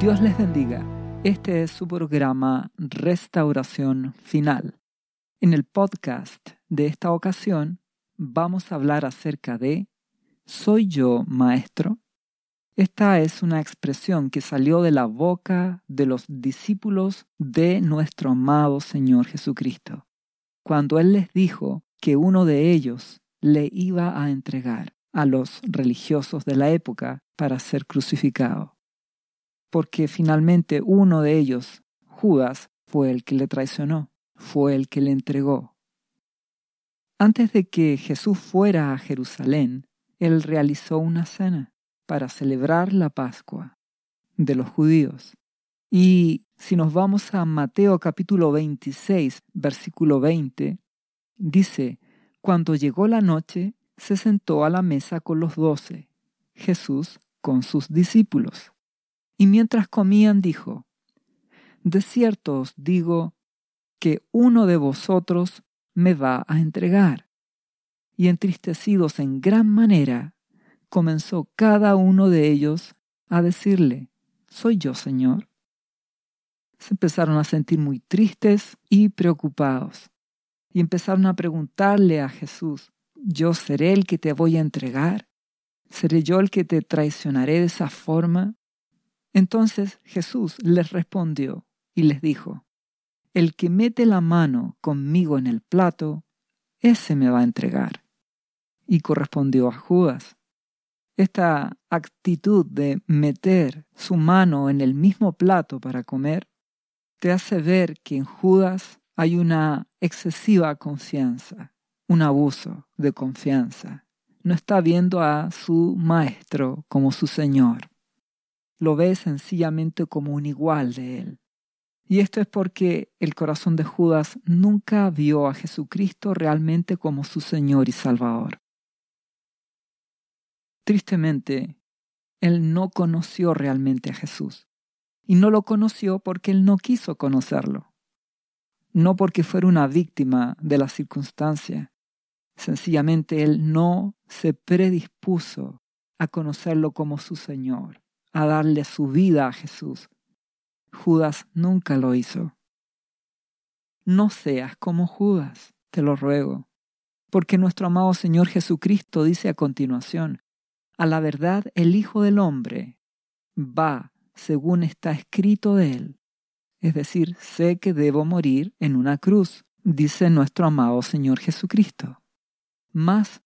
Dios les bendiga. Este es su programa Restauración Final. En el podcast de esta ocasión vamos a hablar acerca de ¿Soy yo maestro? Esta es una expresión que salió de la boca de los discípulos de nuestro amado Señor Jesucristo, cuando Él les dijo que uno de ellos le iba a entregar a los religiosos de la época para ser crucificado. Porque finalmente uno de ellos, Judas, fue el que le traicionó, fue el que le entregó. Antes de que Jesús fuera a Jerusalén, él realizó una cena para celebrar la Pascua de los judíos. Y si nos vamos a Mateo capítulo 26, versículo 20, dice, cuando llegó la noche, se sentó a la mesa con los doce, Jesús con sus discípulos. Y mientras comían dijo, De cierto os digo que uno de vosotros me va a entregar. Y entristecidos en gran manera, comenzó cada uno de ellos a decirle, ¿Soy yo, Señor? Se empezaron a sentir muy tristes y preocupados, y empezaron a preguntarle a Jesús, yo seré el que te voy a entregar, seré yo el que te traicionaré de esa forma. Entonces Jesús les respondió y les dijo, el que mete la mano conmigo en el plato, ese me va a entregar. Y correspondió a Judas. Esta actitud de meter su mano en el mismo plato para comer te hace ver que en Judas hay una excesiva confianza un abuso de confianza. No está viendo a su maestro como su Señor. Lo ve sencillamente como un igual de él. Y esto es porque el corazón de Judas nunca vio a Jesucristo realmente como su Señor y Salvador. Tristemente, él no conoció realmente a Jesús. Y no lo conoció porque él no quiso conocerlo. No porque fuera una víctima de la circunstancia, Sencillamente él no se predispuso a conocerlo como su Señor, a darle su vida a Jesús. Judas nunca lo hizo. No seas como Judas, te lo ruego, porque nuestro amado Señor Jesucristo dice a continuación, a la verdad el Hijo del Hombre va según está escrito de él. Es decir, sé que debo morir en una cruz, dice nuestro amado Señor Jesucristo. Mas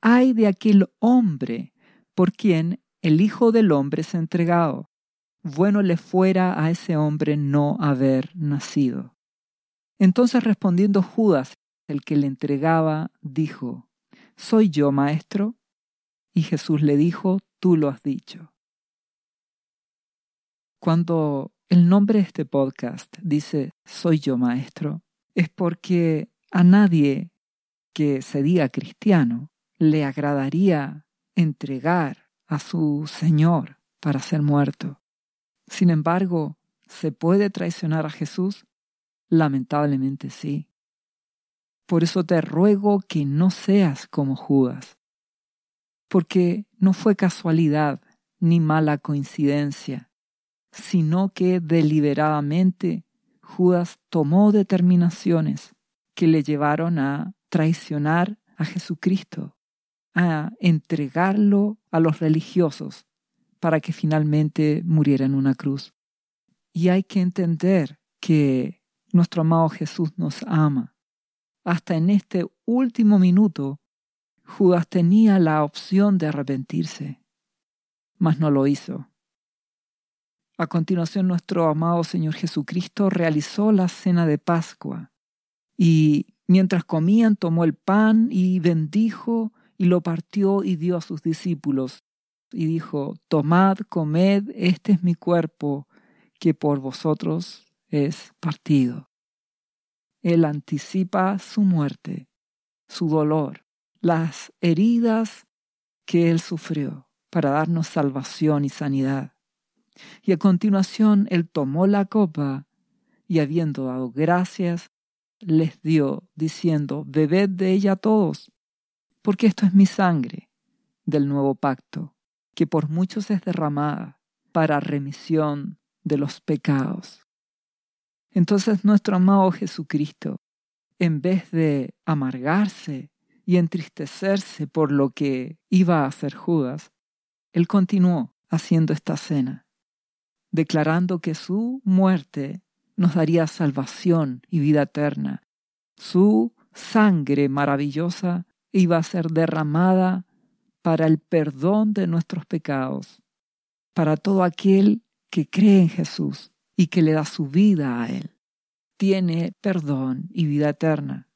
hay de aquel hombre por quien el Hijo del Hombre es entregado. Bueno le fuera a ese hombre no haber nacido. Entonces respondiendo Judas, el que le entregaba, dijo, ¿Soy yo, maestro? Y Jesús le dijo, tú lo has dicho. Cuando el nombre de este podcast dice, Soy yo, maestro, es porque a nadie que se diga cristiano le agradaría entregar a su Señor para ser muerto. Sin embargo, ¿se puede traicionar a Jesús? Lamentablemente sí. Por eso te ruego que no seas como Judas, porque no fue casualidad ni mala coincidencia, sino que deliberadamente Judas tomó determinaciones que le llevaron a traicionar a Jesucristo, a entregarlo a los religiosos para que finalmente muriera en una cruz. Y hay que entender que nuestro amado Jesús nos ama. Hasta en este último minuto, Judas tenía la opción de arrepentirse, mas no lo hizo. A continuación, nuestro amado Señor Jesucristo realizó la cena de Pascua y Mientras comían, tomó el pan y bendijo y lo partió y dio a sus discípulos. Y dijo, Tomad, comed, este es mi cuerpo, que por vosotros es partido. Él anticipa su muerte, su dolor, las heridas que él sufrió para darnos salvación y sanidad. Y a continuación él tomó la copa y habiendo dado gracias, les dio, diciendo, bebed de ella todos, porque esto es mi sangre del nuevo pacto, que por muchos es derramada para remisión de los pecados. Entonces nuestro amado Jesucristo, en vez de amargarse y entristecerse por lo que iba a hacer Judas, él continuó haciendo esta cena, declarando que su muerte nos daría salvación y vida eterna. Su sangre maravillosa iba a ser derramada para el perdón de nuestros pecados, para todo aquel que cree en Jesús y que le da su vida a Él. Tiene perdón y vida eterna.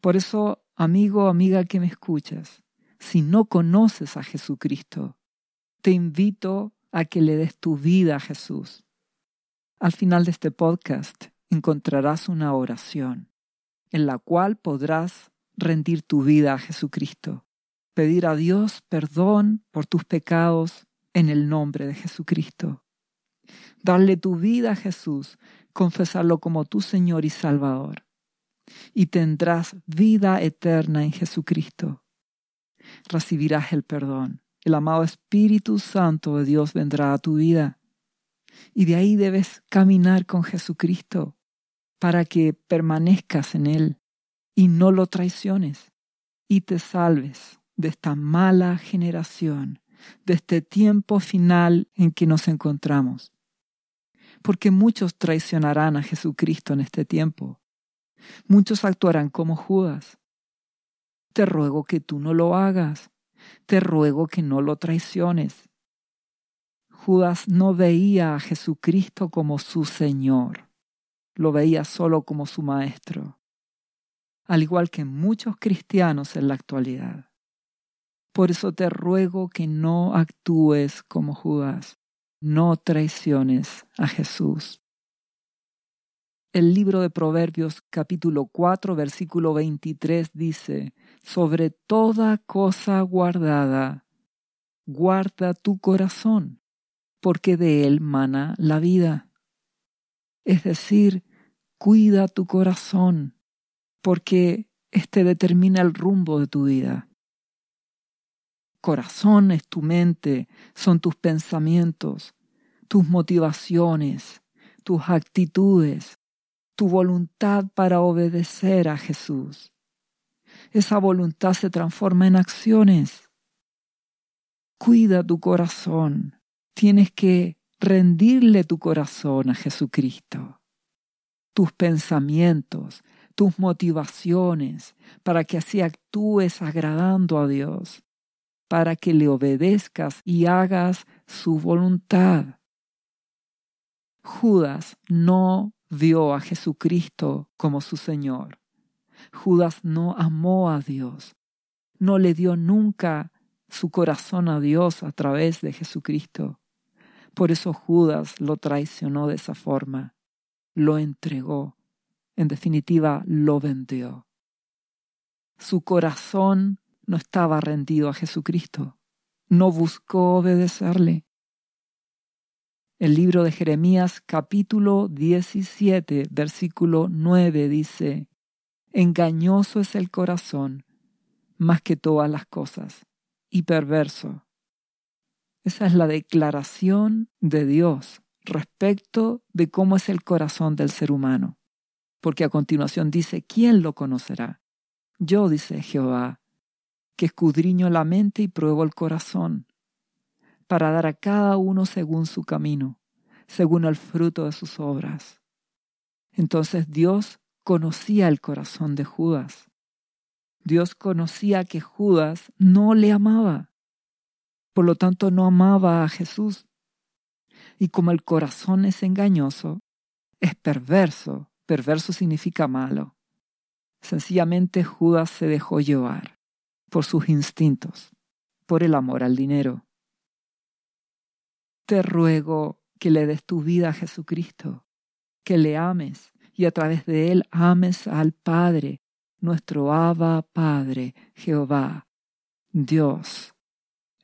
Por eso, amigo o amiga que me escuchas, si no conoces a Jesucristo, te invito a que le des tu vida a Jesús. Al final de este podcast encontrarás una oración en la cual podrás rendir tu vida a Jesucristo, pedir a Dios perdón por tus pecados en el nombre de Jesucristo, darle tu vida a Jesús, confesarlo como tu Señor y Salvador, y tendrás vida eterna en Jesucristo. Recibirás el perdón. El amado Espíritu Santo de Dios vendrá a tu vida. Y de ahí debes caminar con Jesucristo para que permanezcas en Él y no lo traiciones y te salves de esta mala generación, de este tiempo final en que nos encontramos. Porque muchos traicionarán a Jesucristo en este tiempo. Muchos actuarán como Judas. Te ruego que tú no lo hagas. Te ruego que no lo traiciones. Judas no veía a Jesucristo como su Señor lo veía solo como su maestro, al igual que muchos cristianos en la actualidad. Por eso te ruego que no actúes como Judas, no traiciones a Jesús. El libro de Proverbios capítulo 4 versículo 23 dice, sobre toda cosa guardada, guarda tu corazón, porque de él mana la vida. Es decir, cuida tu corazón, porque éste determina el rumbo de tu vida. Corazón es tu mente, son tus pensamientos, tus motivaciones, tus actitudes, tu voluntad para obedecer a Jesús. Esa voluntad se transforma en acciones. Cuida tu corazón. Tienes que rendirle tu corazón a Jesucristo, tus pensamientos, tus motivaciones, para que así actúes agradando a Dios, para que le obedezcas y hagas su voluntad. Judas no vio a Jesucristo como su Señor. Judas no amó a Dios, no le dio nunca su corazón a Dios a través de Jesucristo. Por eso Judas lo traicionó de esa forma, lo entregó, en definitiva lo vendió. Su corazón no estaba rendido a Jesucristo, no buscó obedecerle. El libro de Jeremías capítulo 17 versículo 9 dice, Engañoso es el corazón más que todas las cosas, y perverso. Esa es la declaración de Dios respecto de cómo es el corazón del ser humano. Porque a continuación dice, ¿quién lo conocerá? Yo, dice Jehová, que escudriño la mente y pruebo el corazón, para dar a cada uno según su camino, según el fruto de sus obras. Entonces Dios conocía el corazón de Judas. Dios conocía que Judas no le amaba por lo tanto, no amaba a Jesús. Y como el corazón es engañoso, es perverso. Perverso significa malo. Sencillamente Judas se dejó llevar por sus instintos, por el amor al dinero. Te ruego que le des tu vida a Jesucristo, que le ames y a través de él ames al Padre, nuestro Abba Padre, Jehová, Dios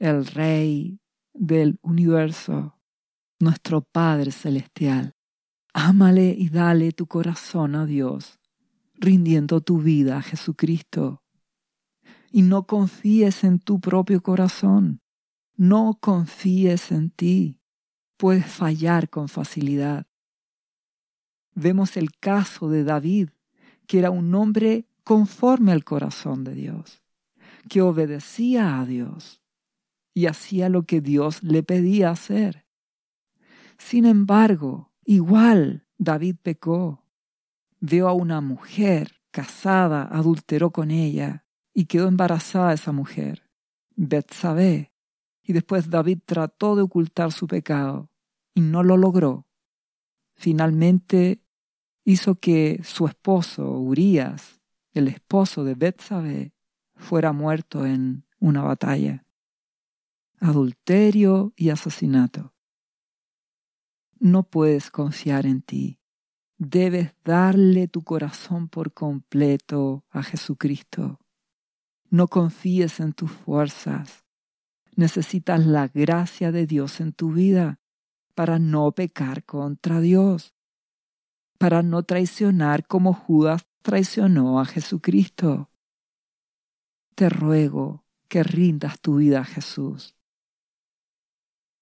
el Rey del universo, nuestro Padre Celestial. Ámale y dale tu corazón a Dios, rindiendo tu vida a Jesucristo. Y no confíes en tu propio corazón, no confíes en ti. puedes fallar con facilidad. Vemos el caso de David, que era un hombre conforme al corazón de Dios, que obedecía a Dios y hacía lo que Dios le pedía hacer. Sin embargo, igual David pecó. Vio a una mujer casada, adulteró con ella y quedó embarazada esa mujer, Betsabé. Y después David trató de ocultar su pecado y no lo logró. Finalmente hizo que su esposo, Urías, el esposo de Betsabé, fuera muerto en una batalla. Adulterio y asesinato. No puedes confiar en ti. Debes darle tu corazón por completo a Jesucristo. No confíes en tus fuerzas. Necesitas la gracia de Dios en tu vida para no pecar contra Dios, para no traicionar como Judas traicionó a Jesucristo. Te ruego que rindas tu vida a Jesús.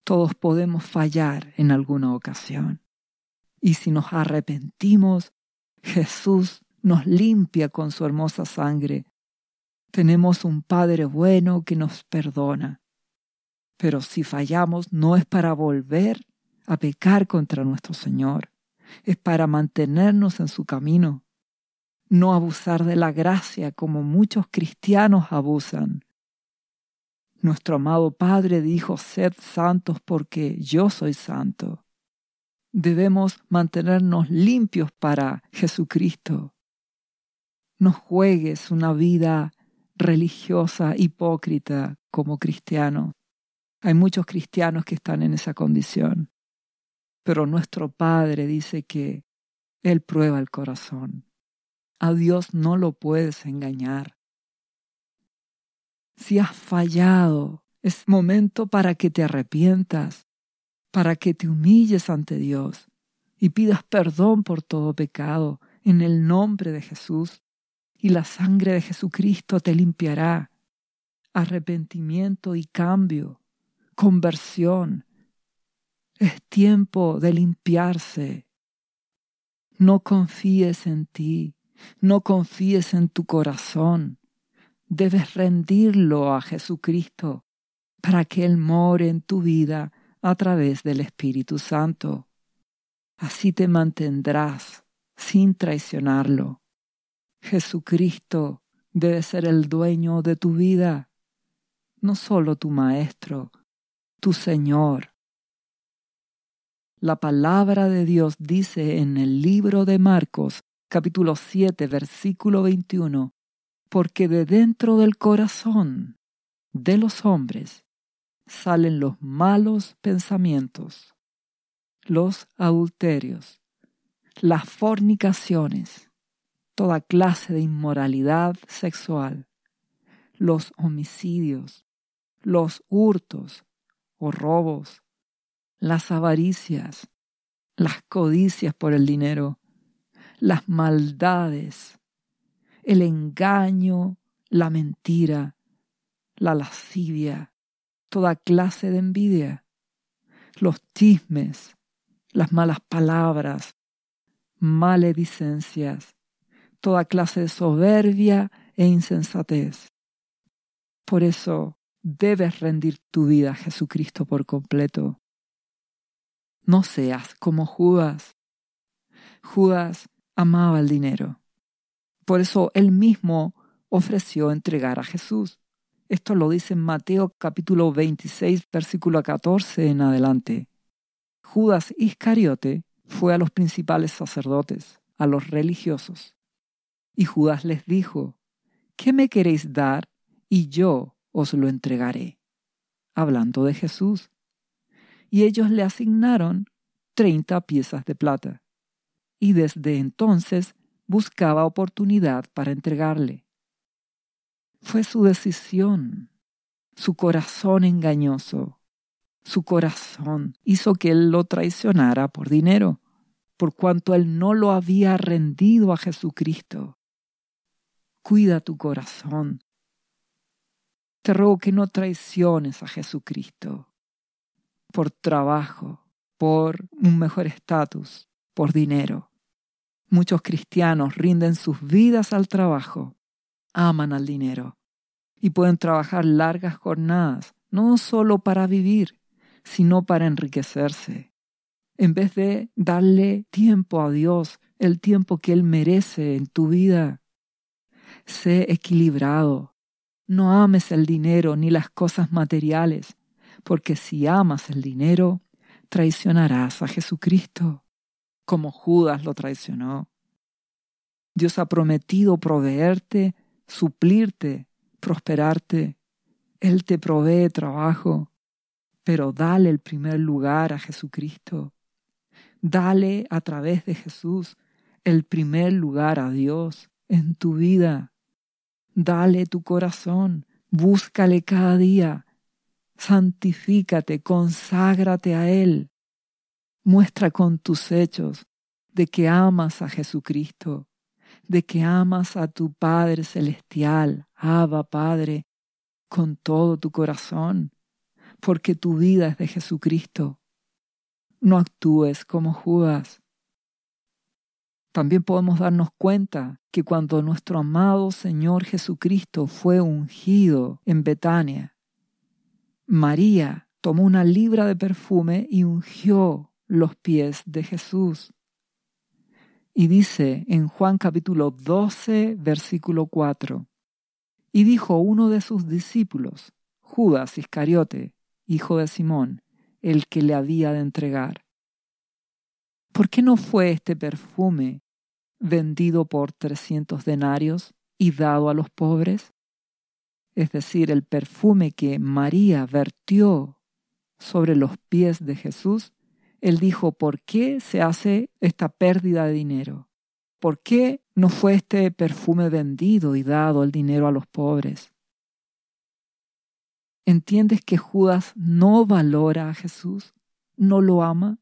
Todos podemos fallar en alguna ocasión. Y si nos arrepentimos, Jesús nos limpia con su hermosa sangre. Tenemos un Padre bueno que nos perdona. Pero si fallamos no es para volver a pecar contra nuestro Señor, es para mantenernos en su camino, no abusar de la gracia como muchos cristianos abusan. Nuestro amado Padre dijo, sed santos porque yo soy santo. Debemos mantenernos limpios para Jesucristo. No juegues una vida religiosa hipócrita como cristiano. Hay muchos cristianos que están en esa condición. Pero nuestro Padre dice que Él prueba el corazón. A Dios no lo puedes engañar si has fallado, es momento para que te arrepientas, para que te humilles ante Dios y pidas perdón por todo pecado en el nombre de Jesús, y la sangre de Jesucristo te limpiará. Arrepentimiento y cambio, conversión. Es tiempo de limpiarse. No confíes en ti, no confíes en tu corazón debes rendirlo a Jesucristo para que Él more en tu vida a través del Espíritu Santo. Así te mantendrás sin traicionarlo. Jesucristo debe ser el dueño de tu vida, no solo tu Maestro, tu Señor. La palabra de Dios dice en el libro de Marcos, capítulo 7, versículo 21, porque de dentro del corazón de los hombres salen los malos pensamientos, los adulterios, las fornicaciones, toda clase de inmoralidad sexual, los homicidios, los hurtos o robos, las avaricias, las codicias por el dinero, las maldades, el engaño, la mentira, la lascivia, toda clase de envidia, los chismes, las malas palabras, maledicencias, toda clase de soberbia e insensatez. Por eso debes rendir tu vida a Jesucristo por completo. No seas como Judas. Judas amaba el dinero. Por eso él mismo ofreció entregar a Jesús. Esto lo dice en Mateo capítulo 26, versículo 14 en adelante. Judas Iscariote fue a los principales sacerdotes, a los religiosos. Y Judas les dijo, ¿qué me queréis dar? Y yo os lo entregaré. Hablando de Jesús. Y ellos le asignaron treinta piezas de plata. Y desde entonces buscaba oportunidad para entregarle. Fue su decisión, su corazón engañoso, su corazón hizo que él lo traicionara por dinero, por cuanto él no lo había rendido a Jesucristo. Cuida tu corazón. Te ruego que no traiciones a Jesucristo por trabajo, por un mejor estatus, por dinero. Muchos cristianos rinden sus vidas al trabajo, aman al dinero y pueden trabajar largas jornadas, no solo para vivir, sino para enriquecerse. En vez de darle tiempo a Dios, el tiempo que Él merece en tu vida, sé equilibrado. No ames el dinero ni las cosas materiales, porque si amas el dinero, traicionarás a Jesucristo, como Judas lo traicionó. Dios ha prometido proveerte, suplirte, prosperarte. Él te provee trabajo, pero dale el primer lugar a Jesucristo. Dale a través de Jesús el primer lugar a Dios en tu vida. Dale tu corazón, búscale cada día, santifícate, conságrate a Él. Muestra con tus hechos de que amas a Jesucristo, de que amas a tu Padre Celestial, Abba Padre, con todo tu corazón, porque tu vida es de Jesucristo. No actúes como Judas. También podemos darnos cuenta que cuando nuestro amado Señor Jesucristo fue ungido en Betania, María tomó una libra de perfume y ungió los pies de Jesús. Y dice en Juan capítulo 12, versículo 4, y dijo uno de sus discípulos, Judas Iscariote, hijo de Simón, el que le había de entregar. ¿Por qué no fue este perfume vendido por trescientos denarios y dado a los pobres? es decir, el perfume que María vertió sobre los pies de Jesús, él dijo, ¿por qué se hace esta pérdida de dinero? ¿Por qué no fue este perfume vendido y dado el dinero a los pobres? ¿Entiendes que Judas no valora a Jesús? ¿No lo ama?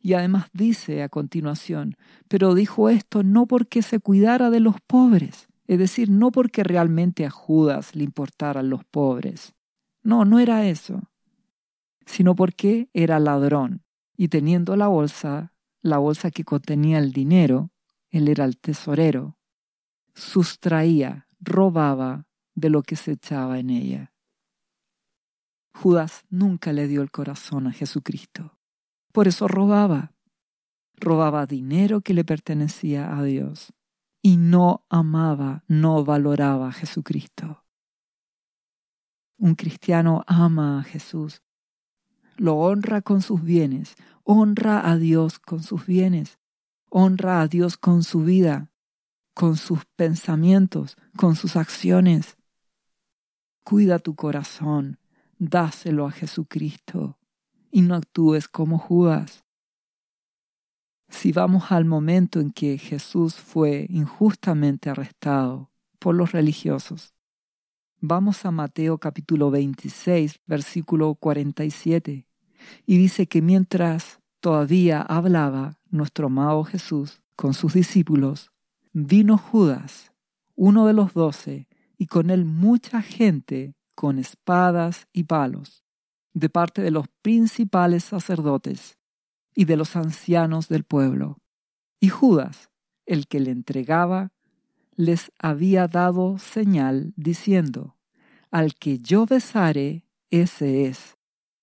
Y además dice a continuación, pero dijo esto no porque se cuidara de los pobres, es decir, no porque realmente a Judas le importaran los pobres. No, no era eso. Sino porque era ladrón. Y teniendo la bolsa, la bolsa que contenía el dinero, él era el tesorero, sustraía, robaba de lo que se echaba en ella. Judas nunca le dio el corazón a Jesucristo. Por eso robaba. Robaba dinero que le pertenecía a Dios y no amaba, no valoraba a Jesucristo. Un cristiano ama a Jesús, lo honra con sus bienes, honra a Dios con sus bienes, honra a Dios con su vida, con sus pensamientos, con sus acciones. Cuida tu corazón, dáselo a Jesucristo y no actúes como Judas. Si vamos al momento en que Jesús fue injustamente arrestado por los religiosos, vamos a Mateo capítulo 26, versículo 47, y dice que mientras todavía hablaba nuestro amado Jesús con sus discípulos, vino Judas, uno de los doce, y con él mucha gente con espadas y palos, de parte de los principales sacerdotes y de los ancianos del pueblo. Y Judas, el que le entregaba, les había dado señal diciendo, Al que yo besare, ese es,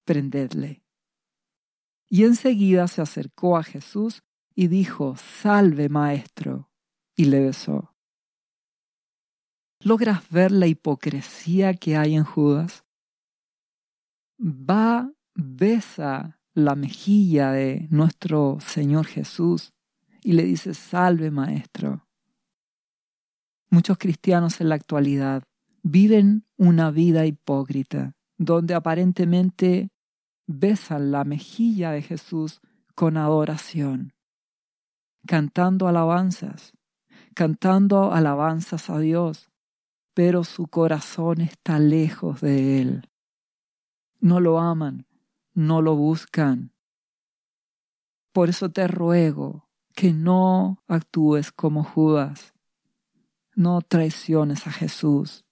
prendedle. Y enseguida se acercó a Jesús y dijo, Salve, maestro, y le besó. ¿Logras ver la hipocresía que hay en Judas? Va, besa la mejilla de nuestro Señor Jesús y le dice, salve maestro. Muchos cristianos en la actualidad viven una vida hipócrita, donde aparentemente besan la mejilla de Jesús con adoración, cantando alabanzas, cantando alabanzas a Dios, pero su corazón está lejos de Él. No lo aman, no lo buscan. Por eso te ruego que no actúes como Judas, no traiciones a Jesús.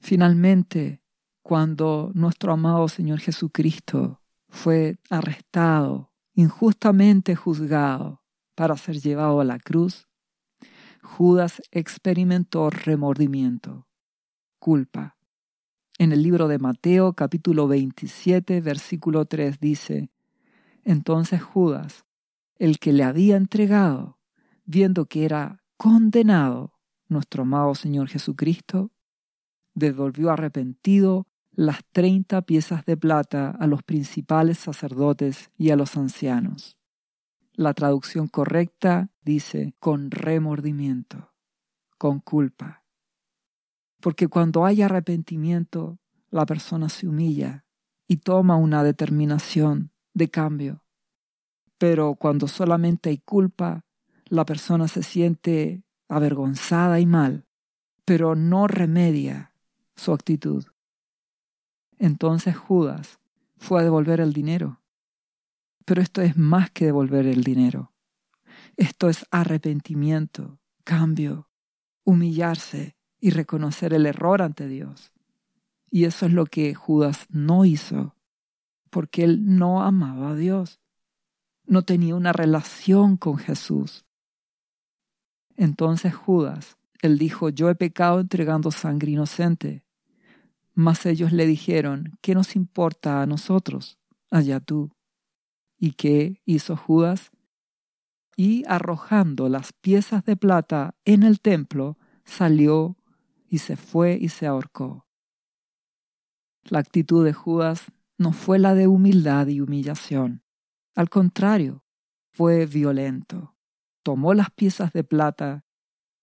Finalmente, cuando nuestro amado Señor Jesucristo fue arrestado, injustamente juzgado para ser llevado a la cruz, Judas experimentó remordimiento, culpa. En el libro de Mateo capítulo 27 versículo 3 dice, Entonces Judas, el que le había entregado, viendo que era condenado nuestro amado Señor Jesucristo, devolvió arrepentido las treinta piezas de plata a los principales sacerdotes y a los ancianos. La traducción correcta dice con remordimiento, con culpa. Porque cuando hay arrepentimiento, la persona se humilla y toma una determinación de cambio. Pero cuando solamente hay culpa, la persona se siente avergonzada y mal, pero no remedia su actitud. Entonces Judas fue a devolver el dinero. Pero esto es más que devolver el dinero. Esto es arrepentimiento, cambio, humillarse y reconocer el error ante Dios. Y eso es lo que Judas no hizo, porque él no amaba a Dios, no tenía una relación con Jesús. Entonces Judas, él dijo, yo he pecado entregando sangre inocente. Mas ellos le dijeron, ¿qué nos importa a nosotros? Allá tú. ¿Y qué hizo Judas? Y arrojando las piezas de plata en el templo, salió y se fue y se ahorcó. La actitud de Judas no fue la de humildad y humillación. Al contrario, fue violento. Tomó las piezas de plata,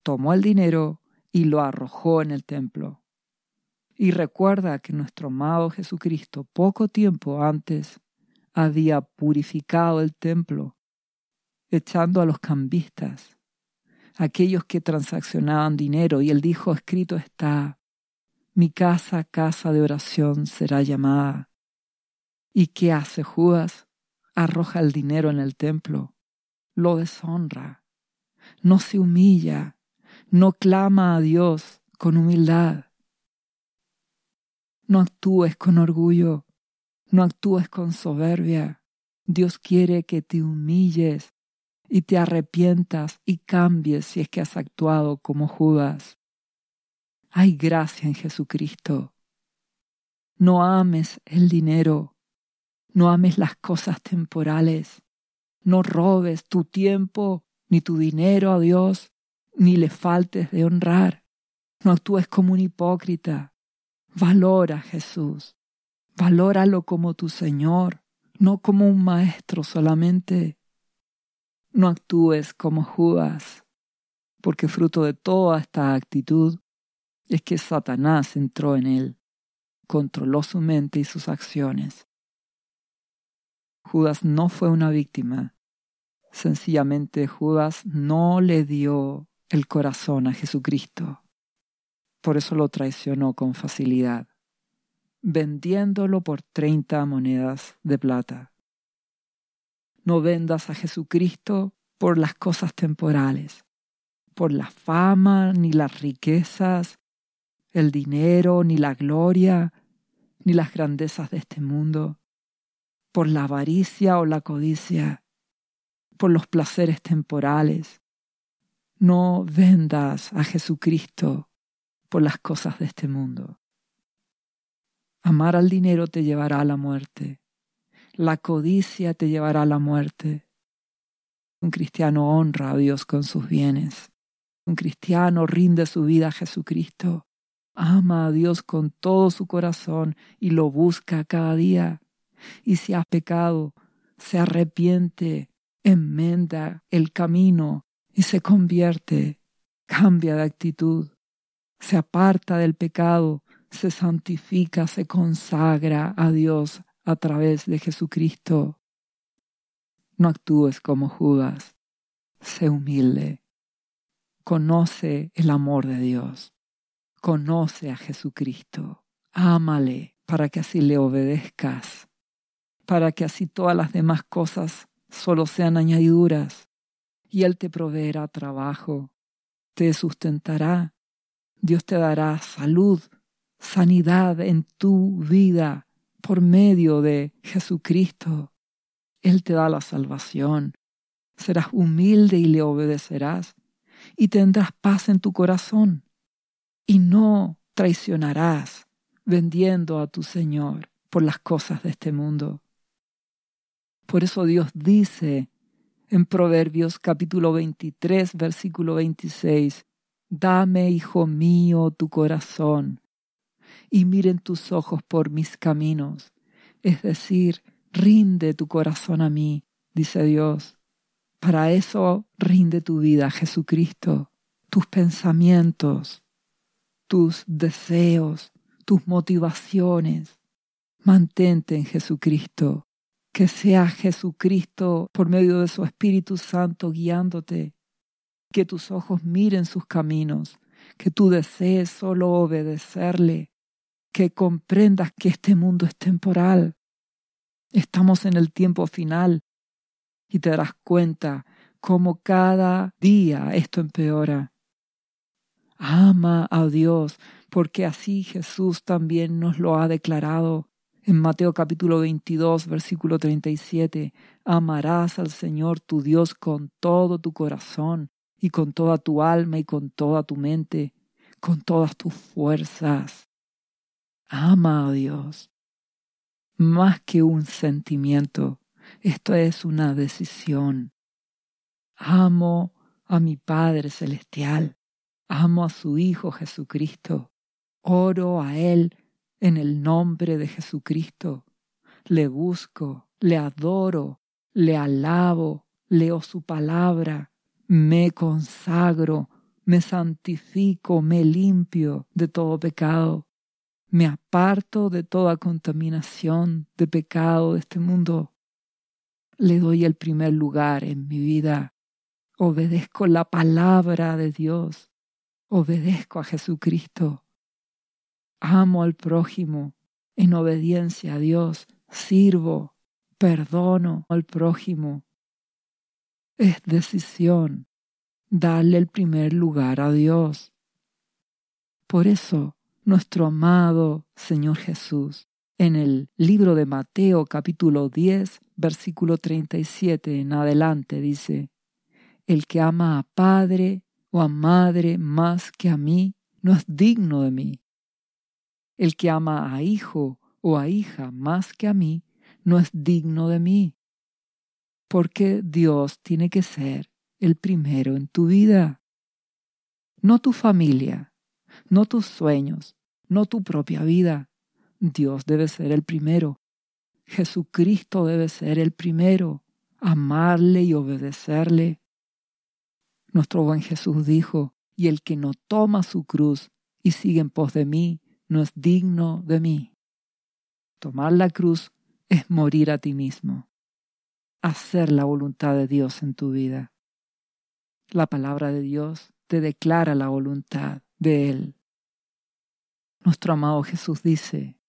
tomó el dinero y lo arrojó en el templo. Y recuerda que nuestro amado Jesucristo poco tiempo antes había purificado el templo, echando a los cambistas, aquellos que transaccionaban dinero, y él dijo, escrito está, mi casa, casa de oración será llamada. ¿Y qué hace Judas? Arroja el dinero en el templo, lo deshonra, no se humilla, no clama a Dios con humildad no actúes con orgullo, no actúes con soberbia. Dios quiere que te humilles y te arrepientas y cambies si es que has actuado como Judas. Hay gracia en Jesucristo. No ames el dinero, no ames las cosas temporales, no robes tu tiempo ni tu dinero a Dios, ni le faltes de honrar. No actúes como un hipócrita, Valora a Jesús. Valóralo como tu Señor, no como un maestro solamente. No actúes como Judas, porque fruto de toda esta actitud es que Satanás entró en él, controló su mente y sus acciones. Judas no fue una víctima. Sencillamente Judas no le dio el corazón a Jesucristo. Por eso lo traicionó con facilidad, vendiéndolo por treinta monedas de plata. No vendas a Jesucristo por las cosas temporales, por la fama, ni las riquezas, el dinero, ni la gloria, ni las grandezas de este mundo, por la avaricia o la codicia, por los placeres temporales. No vendas a Jesucristo por las cosas de este mundo. Amar al dinero te llevará a la muerte. La codicia te llevará a la muerte. Un cristiano honra a Dios con sus bienes. Un cristiano rinde su vida a Jesucristo. Ama a Dios con todo su corazón y lo busca cada día. Y si has pecado, se arrepiente, enmenda el camino y se convierte, cambia de actitud se aparta del pecado, se santifica, se consagra a Dios a través de Jesucristo. No actúes como Judas, sé humilde. Conoce el amor de Dios, conoce a Jesucristo, ámale para que así le obedezcas, para que así todas las demás cosas solo sean añadiduras, y Él te proveerá trabajo, te sustentará Dios te dará salud, sanidad en tu vida por medio de Jesucristo. Él te da la salvación. Serás humilde y le obedecerás, y tendrás paz en tu corazón, y no traicionarás vendiendo a tu Señor por las cosas de este mundo. Por eso Dios dice en Proverbios capítulo 23, versículo 26, Dame, hijo mío, tu corazón, y miren tus ojos por mis caminos. Es decir, rinde tu corazón a mí, dice Dios. Para eso rinde tu vida Jesucristo, tus pensamientos, tus deseos, tus motivaciones. Mantente en Jesucristo. Que sea Jesucristo por medio de su Espíritu Santo guiándote. Que tus ojos miren sus caminos. Que tú desees solo obedecerle. Que comprendas que este mundo es temporal. Estamos en el tiempo final y te darás cuenta cómo cada día esto empeora. Ama a Dios, porque así Jesús también nos lo ha declarado. En Mateo capítulo 22, versículo 37, amarás al Señor tu Dios con todo tu corazón y con toda tu alma y con toda tu mente, con todas tus fuerzas. Ama a Dios. Más que un sentimiento, esto es una decisión. Amo a mi Padre Celestial Amo a su Hijo Jesucristo. Oro a Él en el nombre de Jesucristo. Le busco, le adoro, le alabo, leo su palabra, me consagro, me santifico, me limpio de todo pecado, me aparto de toda contaminación de pecado de este mundo. Le doy el primer lugar en mi vida. Obedezco la palabra de Dios obedezco a Jesucristo, amo al prójimo, en obediencia a Dios, sirvo, perdono al prójimo. Es decisión darle el primer lugar a Dios. Por eso, nuestro amado Señor Jesús, en el libro de Mateo capítulo 10, versículo 37 en adelante, dice, El que ama a padre o a madre más que a mí no es digno de mí. El que ama a hijo o a hija más que a mí no es digno de mí. Porque Dios tiene que ser el primero en tu vida. No tu familia, no tus sueños, no tu propia vida. Dios debe ser el primero. Jesucristo debe ser el primero. Amarle y obedecerle. Nuestro buen Jesús dijo, y el que no toma su cruz y sigue en pos de mí, no es digno de mí. Tomar la cruz es morir a ti mismo, hacer la voluntad de Dios en tu vida. La palabra de Dios te declara la voluntad de Él. Nuestro amado Jesús dice,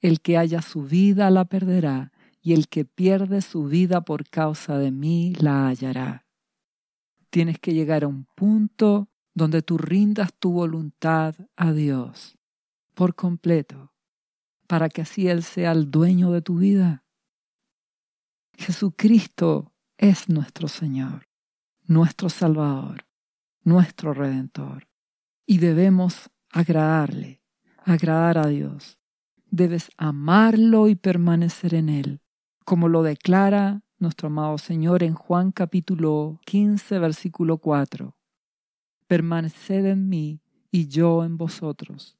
el que haya su vida la perderá, y el que pierde su vida por causa de mí la hallará. Tienes que llegar a un punto donde tú rindas tu voluntad a Dios por completo, para que así Él sea el dueño de tu vida. Jesucristo es nuestro Señor, nuestro Salvador, nuestro Redentor, y debemos agradarle, agradar a Dios. Debes amarlo y permanecer en Él, como lo declara nuestro amado Señor en Juan capítulo 15, versículo 4. Permaneced en mí y yo en vosotros.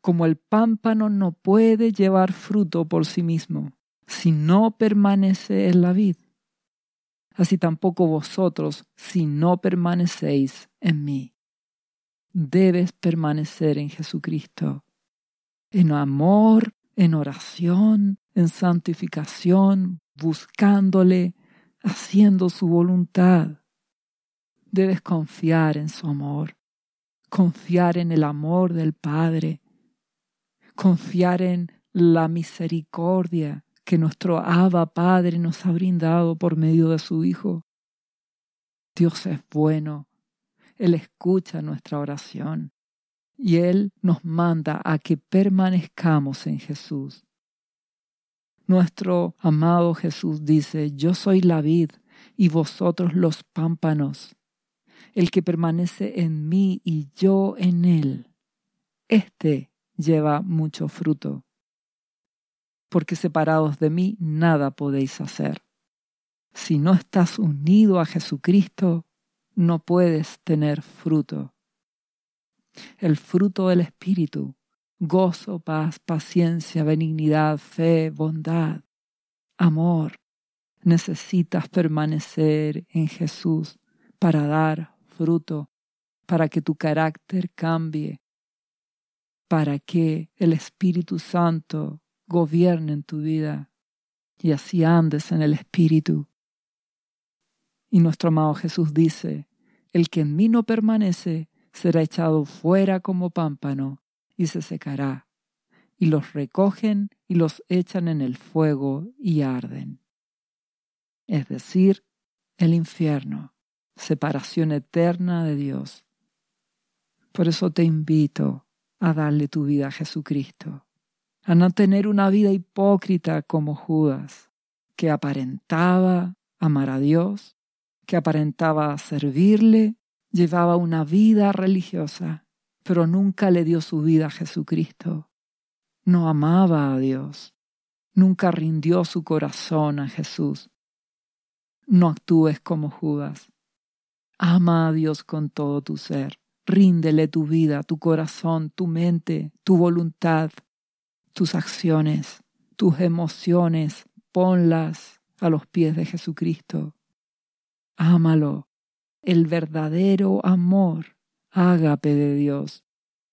Como el pámpano no puede llevar fruto por sí mismo si no permanece en la vid, así tampoco vosotros si no permanecéis en mí. Debes permanecer en Jesucristo, en amor, en oración, en santificación, buscándole, haciendo su voluntad. Debes confiar en su amor, confiar en el amor del Padre, confiar en la misericordia que nuestro Abba Padre nos ha brindado por medio de su Hijo. Dios es bueno, Él escucha nuestra oración y Él nos manda a que permanezcamos en Jesús. Nuestro amado Jesús dice, yo soy la vid y vosotros los pámpanos. El que permanece en mí y yo en él, éste lleva mucho fruto. Porque separados de mí nada podéis hacer. Si no estás unido a Jesucristo, no puedes tener fruto. El fruto del Espíritu gozo, paz, paciencia, benignidad, fe, bondad, amor. Necesitas permanecer en Jesús para dar fruto, para que tu carácter cambie, para que el Espíritu Santo gobierne en tu vida y así andes en el Espíritu. Y nuestro amado Jesús dice, el que en mí no permanece será echado fuera como pámpano y se secará, y los recogen y los echan en el fuego y arden. Es decir, el infierno, separación eterna de Dios. Por eso te invito a darle tu vida a Jesucristo, a no tener una vida hipócrita como Judas, que aparentaba amar a Dios, que aparentaba servirle, llevaba una vida religiosa, pero nunca le dio su vida a Jesucristo. No amaba a Dios. Nunca rindió su corazón a Jesús. No actúes como Judas. Ama a Dios con todo tu ser. Ríndele tu vida, tu corazón, tu mente, tu voluntad, tus acciones, tus emociones. Ponlas a los pies de Jesucristo. Ámalo. El verdadero amor ágape de Dios,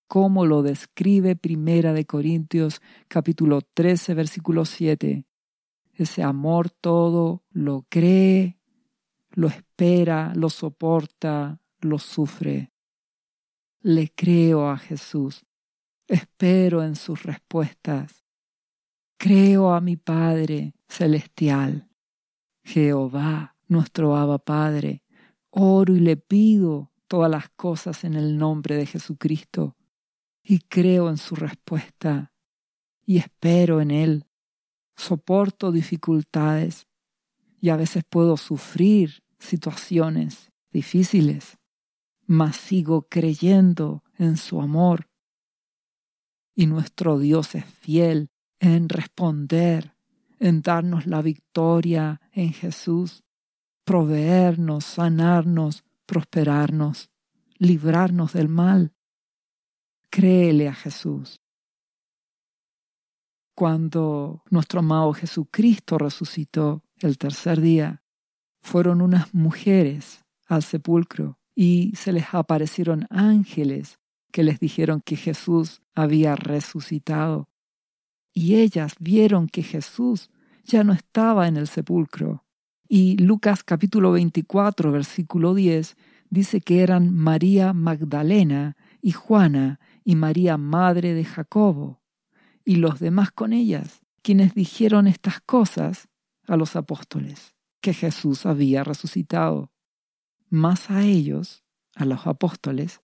como lo describe Primera de Corintios capítulo 13 versículo 7. Ese amor todo lo cree, lo espera, lo soporta, lo sufre. Le creo a Jesús, espero en sus respuestas. Creo a mi Padre celestial, Jehová, nuestro Abba Padre. Oro y le pido todas las cosas en el nombre de Jesucristo y creo en su respuesta y espero en Él. Soporto dificultades y a veces puedo sufrir situaciones difíciles, mas sigo creyendo en su amor. Y nuestro Dios es fiel en responder, en darnos la victoria en Jesús, proveernos, sanarnos, prosperarnos, librarnos del mal. Créele a Jesús. Cuando nuestro amado Jesucristo resucitó el tercer día, fueron unas mujeres al sepulcro y se les aparecieron ángeles que les dijeron que Jesús había resucitado. Y ellas vieron que Jesús ya no estaba en el sepulcro, y Lucas capítulo 24, versículo 10, dice que eran María Magdalena y Juana y María madre de Jacobo, y los demás con ellas, quienes dijeron estas cosas a los apóstoles, que Jesús había resucitado. Más a ellos, a los apóstoles,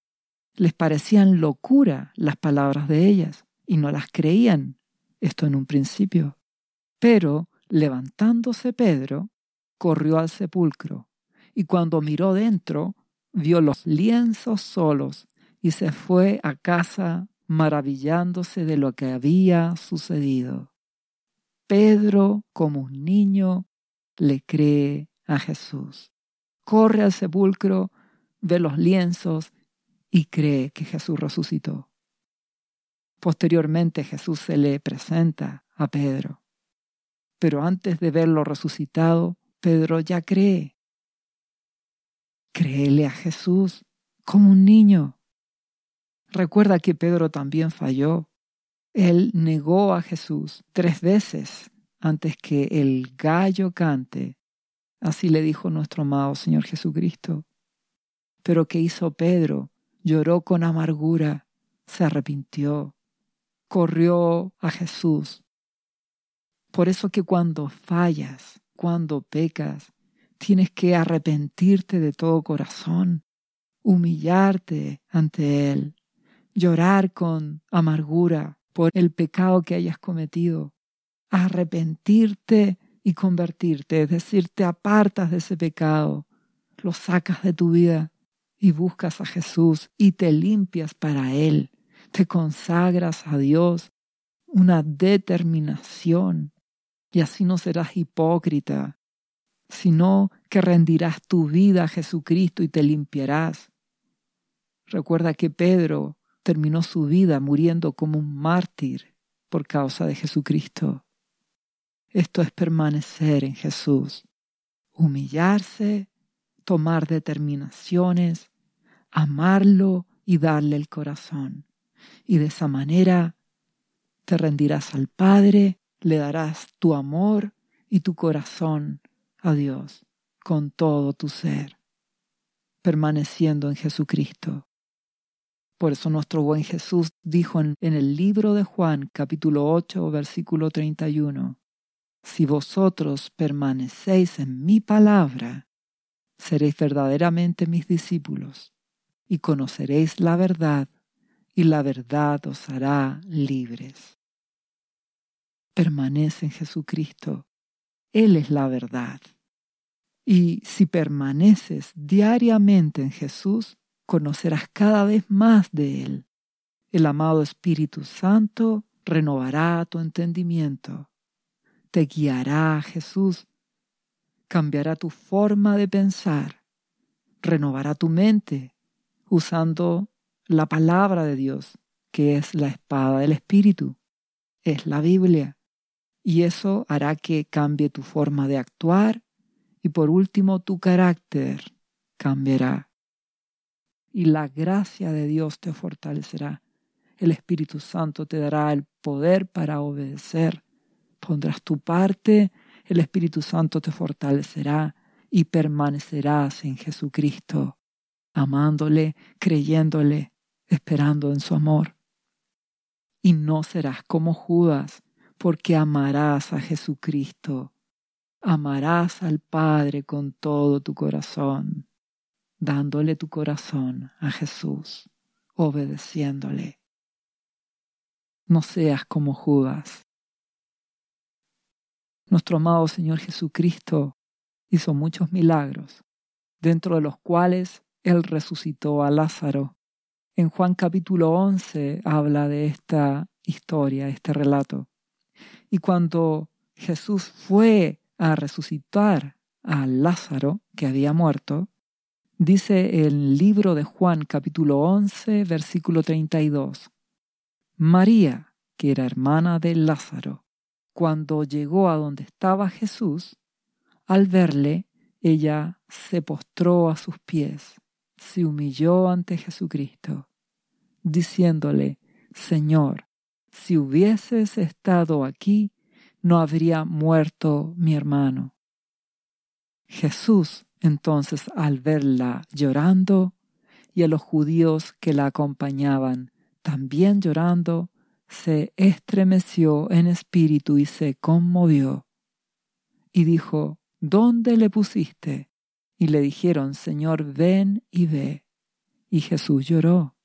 les parecían locura las palabras de ellas, y no las creían, esto en un principio. Pero, levantándose Pedro, corrió al sepulcro, y cuando miró dentro, vio los lienzos solos, y se fue a casa maravillándose de lo que había sucedido. Pedro, como un niño, le cree a Jesús. Corre al sepulcro, ve los lienzos y cree que Jesús resucitó. Posteriormente Jesús se le presenta a Pedro. Pero antes de verlo resucitado, Pedro ya cree. Créele a Jesús como un niño. Recuerda que Pedro también falló. Él negó a Jesús tres veces antes que el gallo cante. Así le dijo nuestro amado Señor Jesucristo. Pero ¿qué hizo Pedro? Lloró con amargura, se arrepintió, corrió a Jesús. Por eso que cuando fallas, cuando pecas. Tienes que arrepentirte de todo corazón, humillarte ante Él, llorar con amargura por el pecado que hayas cometido, arrepentirte y convertirte, es decir, te apartas de ese pecado, lo sacas de tu vida y buscas a Jesús y te limpias para Él, te consagras a Dios, una determinación, y así no serás hipócrita, sino que rendirás tu vida a Jesucristo y te limpiarás. Recuerda que Pedro terminó su vida muriendo como un mártir por causa de Jesucristo. Esto es permanecer en Jesús, humillarse, tomar determinaciones, amarlo y darle el corazón. Y de esa manera te rendirás al Padre, le darás tu amor y tu corazón a Dios con todo tu ser, permaneciendo en Jesucristo. Por eso nuestro buen Jesús dijo en, el libro de Juan capítulo 8 versículo 31, Si vosotros permanecéis en mi palabra, seréis verdaderamente mis discípulos y conoceréis la verdad y la verdad os hará libres. Permanece en Jesucristo. Él es la verdad. Y si permaneces diariamente en Jesús, conocerás cada vez más de Él. El amado Espíritu Santo renovará tu entendimiento, te guiará a Jesús, cambiará tu forma de pensar, renovará tu mente usando la palabra de Dios, que es la espada del Espíritu, es la Biblia. Y eso hará que cambie tu forma de actuar y por último tu carácter cambiará y la gracia de Dios te fortalecerá. El Espíritu Santo te dará el poder para obedecer. Pondrás tu parte, el Espíritu Santo te fortalecerá y permanecerás en Jesucristo, amándole, creyéndole, esperando en su amor. Y no serás como Judas, porque amarás a Jesucristo, amarás al Padre con todo tu corazón dándole tu corazón a Jesús, obedeciéndole. No seas como Judas. Nuestro amado Señor Jesucristo hizo muchos milagros, dentro de los cuales Él resucitó a Lázaro. En Juan capítulo 11 habla de esta historia, este relato. Y cuando Jesús fue a resucitar a Lázaro, que había muerto, Dice el libro de Juan capítulo 11 versículo 32. María, que era hermana de Lázaro, cuando llegó a donde estaba Jesús, al verle, ella se postró a sus pies, se humilló ante Jesucristo, diciéndole, Señor, si hubieses estado aquí, no habría muerto mi hermano. Jesús entonces al verla llorando y a los judíos que la acompañaban también llorando, se estremeció en espíritu y se conmovió. Y dijo, ¿Dónde le pusiste? Y le dijeron, Señor, ven y ve. Y Jesús lloró.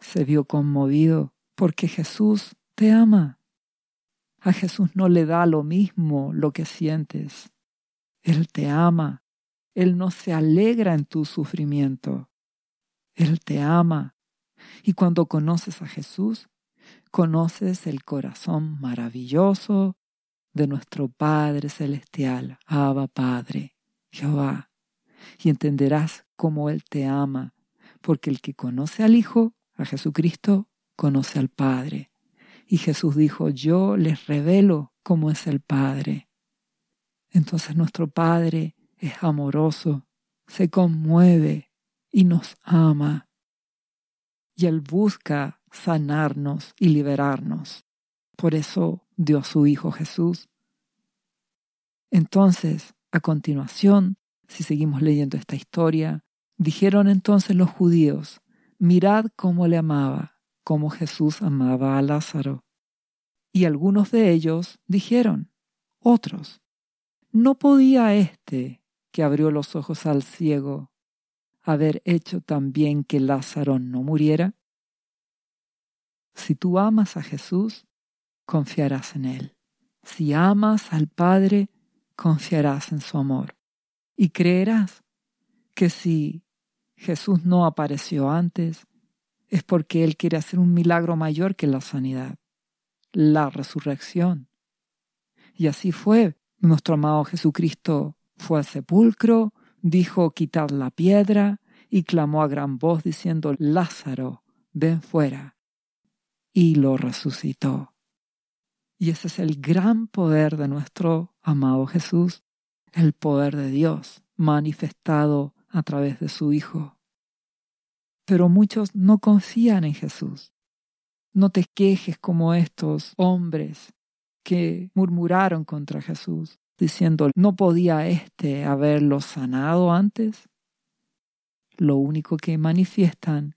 Se vio conmovido porque Jesús te ama. A Jesús no le da lo mismo lo que sientes. Él te ama él no se alegra en tu sufrimiento. Él te ama. Y cuando conoces a Jesús, conoces el corazón maravilloso de nuestro Padre Celestial, Abba Padre, Jehová. Y entenderás cómo Él te ama, porque el que conoce al Hijo, a Jesucristo, conoce al Padre. Y Jesús dijo, yo les revelo cómo es el Padre. Entonces nuestro Padre es amoroso, se conmueve y nos ama. Y Él busca sanarnos y liberarnos. Por eso dio a su Hijo Jesús. Entonces, a continuación, si seguimos leyendo esta historia, dijeron entonces los judíos, mirad cómo le amaba, cómo Jesús amaba a Lázaro. Y algunos de ellos dijeron, otros, ¿no podía éste que abrió los ojos al ciego, haber hecho también que Lázaro no muriera? Si tú amas a Jesús, confiarás en Él. Si amas al Padre, confiarás en su amor y creerás que si Jesús no apareció antes, es porque Él quiere hacer un milagro mayor que la sanidad, la resurrección. Y así fue. Nuestro amado Jesucristo fue al sepulcro, dijo quitar la piedra y clamó a gran voz diciendo, Lázaro, ven fuera. Y lo resucitó. Y ese es el gran poder de nuestro amado Jesús, el poder de Dios manifestado a través de su Hijo. Pero muchos no confían en Jesús. No te quejes como estos hombres que murmuraron contra Jesús, diciendo, ¿no podía éste haberlo sanado antes? Lo único que manifiestan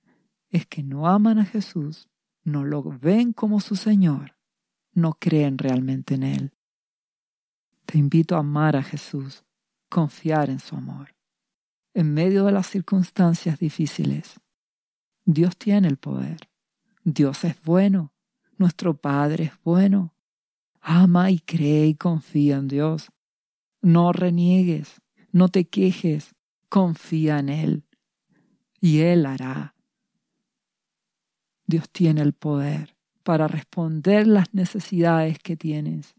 es que no aman a Jesús, no lo ven como su Señor, no creen realmente en Él. Te invito a amar a Jesús, confiar en su amor. En medio de las circunstancias difíciles, Dios tiene el poder. Dios es bueno. Nuestro Padre es bueno. Ama y cree y confía en Dios. No reniegues, no te quejes, confía en Él. Y Él hará. Dios tiene el poder para responder las necesidades que tienes.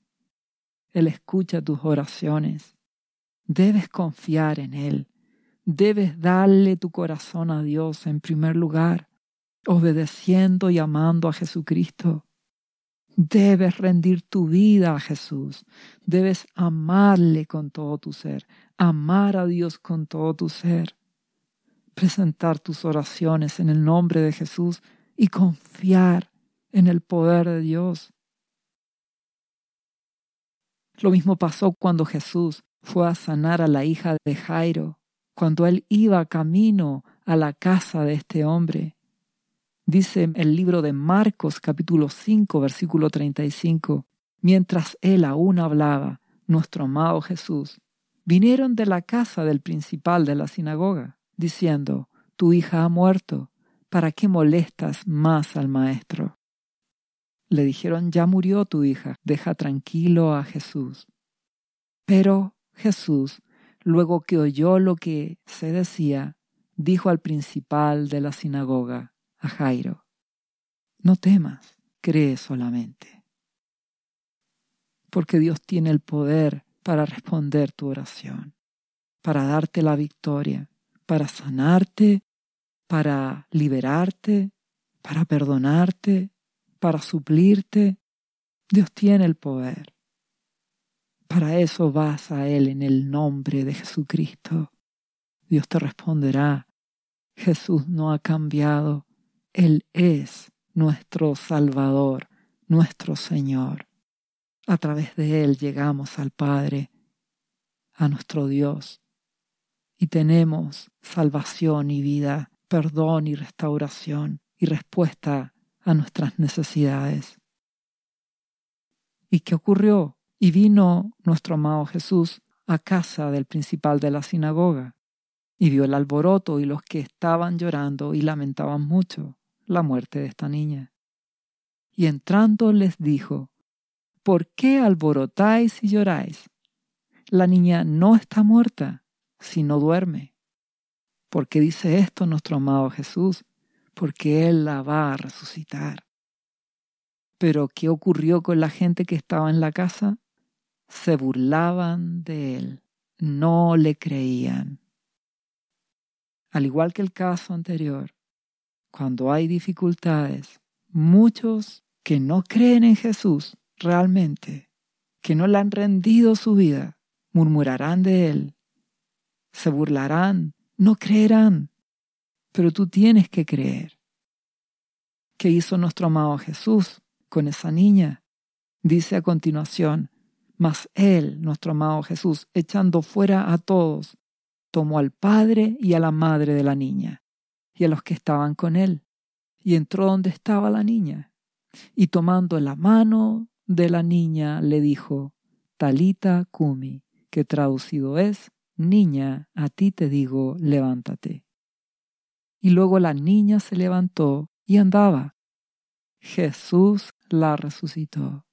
Él escucha tus oraciones. Debes confiar en Él. Debes darle tu corazón a Dios en primer lugar, obedeciendo y amando a Jesucristo. Debes rendir tu vida a Jesús. Debes amarle con todo tu ser, amar a Dios con todo tu ser. Presentar tus oraciones en el nombre de Jesús y confiar en el poder de Dios. Lo mismo pasó cuando Jesús fue a sanar a la hija de Jairo, cuando él iba camino a la casa de este hombre. Dice el libro de Marcos capítulo 5 versículo 35, mientras él aún hablaba, nuestro amado Jesús, vinieron de la casa del principal de la sinagoga, diciendo, Tu hija ha muerto, ¿para qué molestas más al maestro? Le dijeron, ya murió tu hija, deja tranquilo a Jesús. Pero Jesús, luego que oyó lo que se decía, dijo al principal de la sinagoga, a Jairo, no temas, cree solamente. Porque Dios tiene el poder para responder tu oración, para darte la victoria, para sanarte, para liberarte, para perdonarte, para suplirte. Dios tiene el poder. Para eso vas a Él en el nombre de Jesucristo. Dios te responderá. Jesús no ha cambiado. Él es nuestro Salvador, nuestro Señor. A través de Él llegamos al Padre, a nuestro Dios, y tenemos salvación y vida, perdón y restauración y respuesta a nuestras necesidades. ¿Y qué ocurrió? Y vino nuestro amado Jesús a casa del principal de la sinagoga, y vio el alboroto y los que estaban llorando y lamentaban mucho la muerte de esta niña. Y entrando les dijo, ¿por qué alborotáis y lloráis? La niña no está muerta, sino duerme. ¿Por qué dice esto nuestro amado Jesús? Porque Él la va a resucitar. Pero ¿qué ocurrió con la gente que estaba en la casa? Se burlaban de Él, no le creían. Al igual que el caso anterior, cuando hay dificultades, muchos que no creen en Jesús realmente, que no le han rendido su vida, murmurarán de Él, se burlarán, no creerán, pero tú tienes que creer. ¿Qué hizo nuestro amado Jesús con esa niña? Dice a continuación, mas Él, nuestro amado Jesús, echando fuera a todos, tomó al padre y a la madre de la niña y a los que estaban con él, y entró donde estaba la niña, y tomando la mano de la niña le dijo, Talita Kumi, que traducido es, Niña, a ti te digo, levántate. Y luego la niña se levantó y andaba. Jesús la resucitó.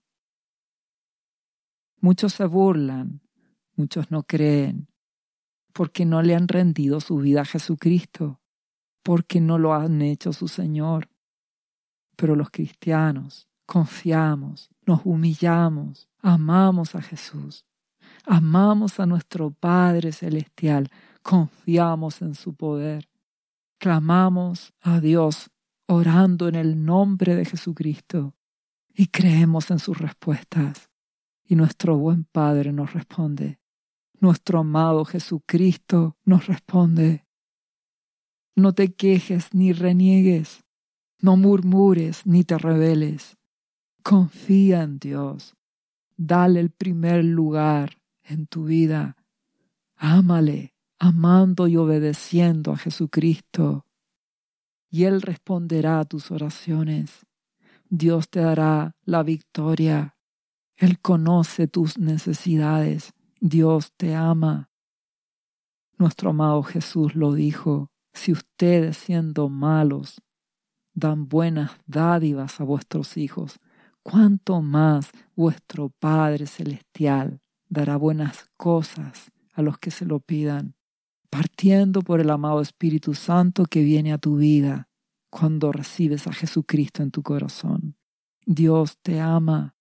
Muchos se burlan, muchos no creen, porque no le han rendido su vida a Jesucristo, porque no lo han hecho su Señor. Pero los cristianos confiamos, nos humillamos, amamos a Jesús, amamos a nuestro Padre Celestial, confiamos en su poder, clamamos a Dios orando en el nombre de Jesucristo y creemos en sus respuestas. Y nuestro buen Padre nos responde. Nuestro amado Jesucristo nos responde. No te quejes ni reniegues, no murmures ni te rebeles. Confía en Dios. Dale el primer lugar en tu vida. Ámale, amando y obedeciendo a Jesucristo. Y Él responderá a tus oraciones. Dios te dará la victoria. Él conoce tus necesidades. Dios te ama. Nuestro amado Jesús lo dijo, si ustedes siendo malos dan buenas dádivas a vuestros hijos, cuánto más vuestro Padre Celestial dará buenas cosas a los que se lo pidan, partiendo por el amado Espíritu Santo que viene a tu vida cuando recibes a Jesucristo en tu corazón. Dios te ama.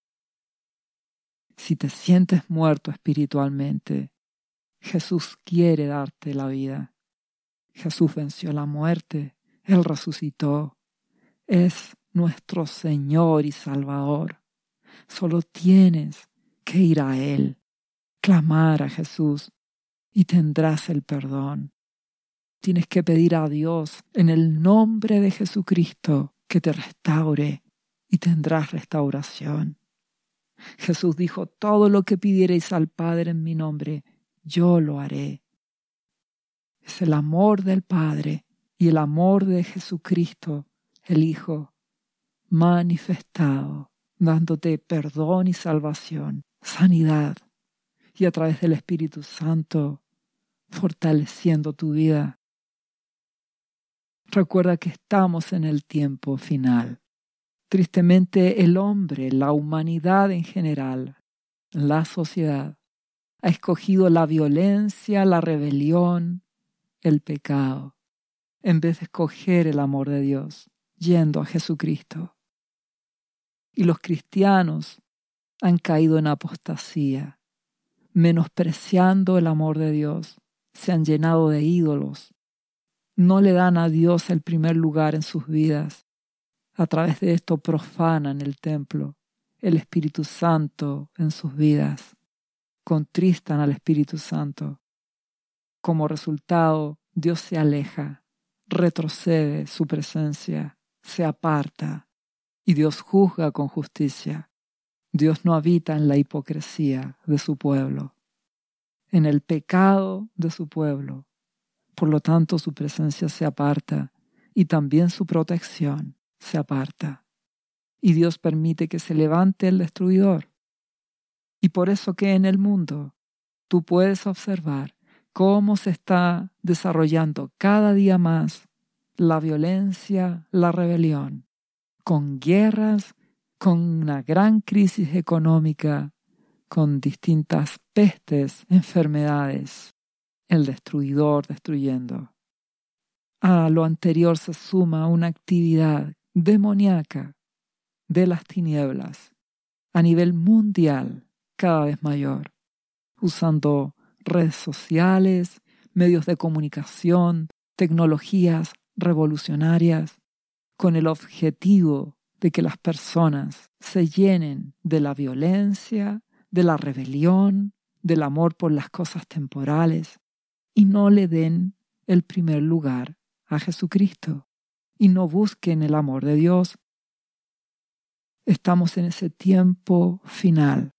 Si te sientes muerto espiritualmente, Jesús quiere darte la vida. Jesús venció la muerte, Él resucitó. Es nuestro Señor y Salvador. Solo tienes que ir a Él, clamar a Jesús y tendrás el perdón. Tienes que pedir a Dios en el nombre de Jesucristo que te restaure y tendrás restauración. Jesús dijo, todo lo que pidiereis al Padre en mi nombre, yo lo haré. Es el amor del Padre y el amor de Jesucristo, el Hijo, manifestado, dándote perdón y salvación, sanidad, y a través del Espíritu Santo, fortaleciendo tu vida Recuerda que estamos en el tiempo final. Tristemente el hombre, la humanidad en general, la sociedad, ha escogido la violencia, la rebelión, el pecado, en vez de escoger el amor de Dios, yendo a Jesucristo. Y los cristianos han caído en apostasía, menospreciando el amor de Dios, se han llenado de ídolos, no le dan a Dios el primer lugar en sus vidas. A través de esto profanan el templo, el Espíritu Santo en sus vidas, contristan al Espíritu Santo. Como resultado, Dios se aleja, retrocede su presencia, se aparta y Dios juzga con justicia. Dios no habita en la hipocresía de su pueblo, en el pecado de su pueblo por lo tanto, su presencia se aparta y también su protección se aparta. Y Dios permite que se levante el destruidor. Y por eso que en el mundo tú puedes observar cómo se está desarrollando cada día más la violencia, la rebelión, con guerras, con una gran crisis económica, con distintas pestes, enfermedades, el destruidor destruyendo. A lo anterior se suma una actividad demoníaca de las tinieblas a nivel mundial cada vez mayor, usando redes sociales, medios de comunicación, tecnologías revolucionarias, con el objetivo de que las personas se llenen de la violencia, de la rebelión, del amor por las cosas temporales, y no le den el primer lugar a Jesucristo y no busquen el amor de Dios. Estamos en ese tiempo final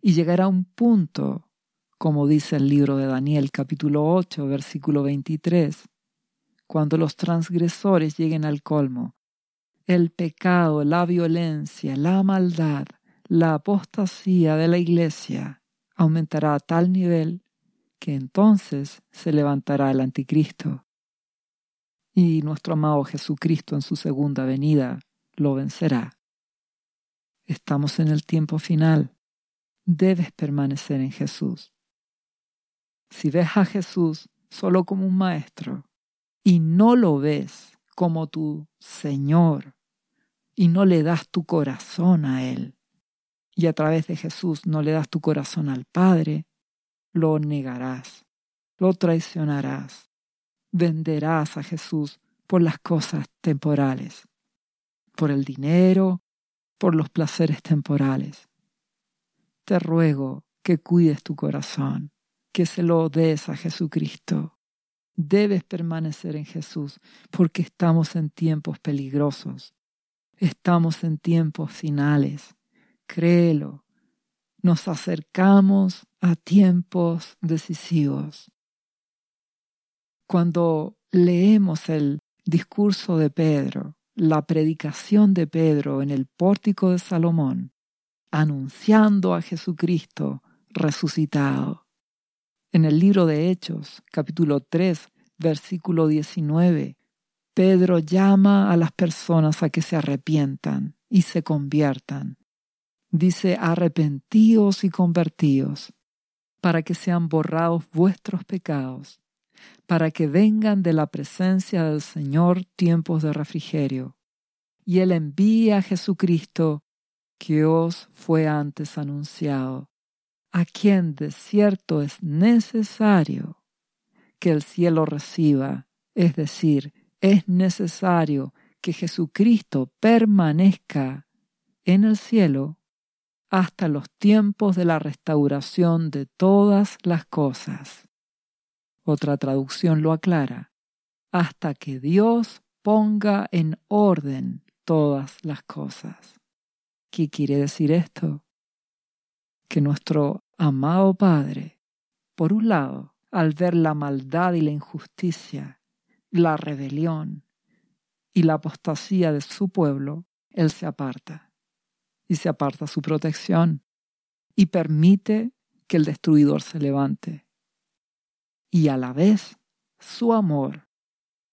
y llegará un punto, como dice el libro de Daniel capítulo 8 versículo 23, cuando los transgresores lleguen al colmo, el pecado, la violencia, la maldad, la apostasía de la iglesia aumentará a tal nivel que entonces se levantará el anticristo. Y nuestro amado Jesucristo en su segunda venida lo vencerá. Estamos en el tiempo final. debes permanecer en Jesús. Si ves a Jesús solo como un maestro y no lo ves como tu Señor y no le das tu corazón a Él y a través de Jesús no le das tu corazón al Padre, lo negarás, lo traicionarás, venderás a Jesús por las cosas temporales, por el dinero, por los placeres temporales. Te ruego que cuides tu corazón, que se lo des a Jesucristo. Debes permanecer en Jesús porque estamos en tiempos peligrosos. Estamos en tiempos finales. Créelo. Nos acercamos a tiempos decisivos. Cuando leemos el discurso de Pedro, la predicación de Pedro en el pórtico de Salomón, anunciando a Jesucristo resucitado. En el libro de Hechos, capítulo 3, versículo 19, Pedro llama a las personas a que se arrepientan y se conviertan. Dice, arrepentíos y convertíos, para que sean borrados vuestros pecados, para que vengan de la presencia del Señor tiempos de refrigerio. Y Él envía a Jesucristo, que os fue antes anunciado, a quien de cierto es necesario que el cielo reciba, es decir, es necesario que Jesucristo permanezca en el cielo hasta los tiempos de la restauración de todas las cosas. Otra traducción lo aclara, hasta que Dios ponga en orden todas las cosas. ¿Qué quiere decir esto? Que nuestro amado Padre, por un lado, al ver la maldad y la injusticia, la rebelión y la apostasía de su pueblo, Él se aparta y se aparta su protección y permite que el destruidor se levante y a la vez su amor,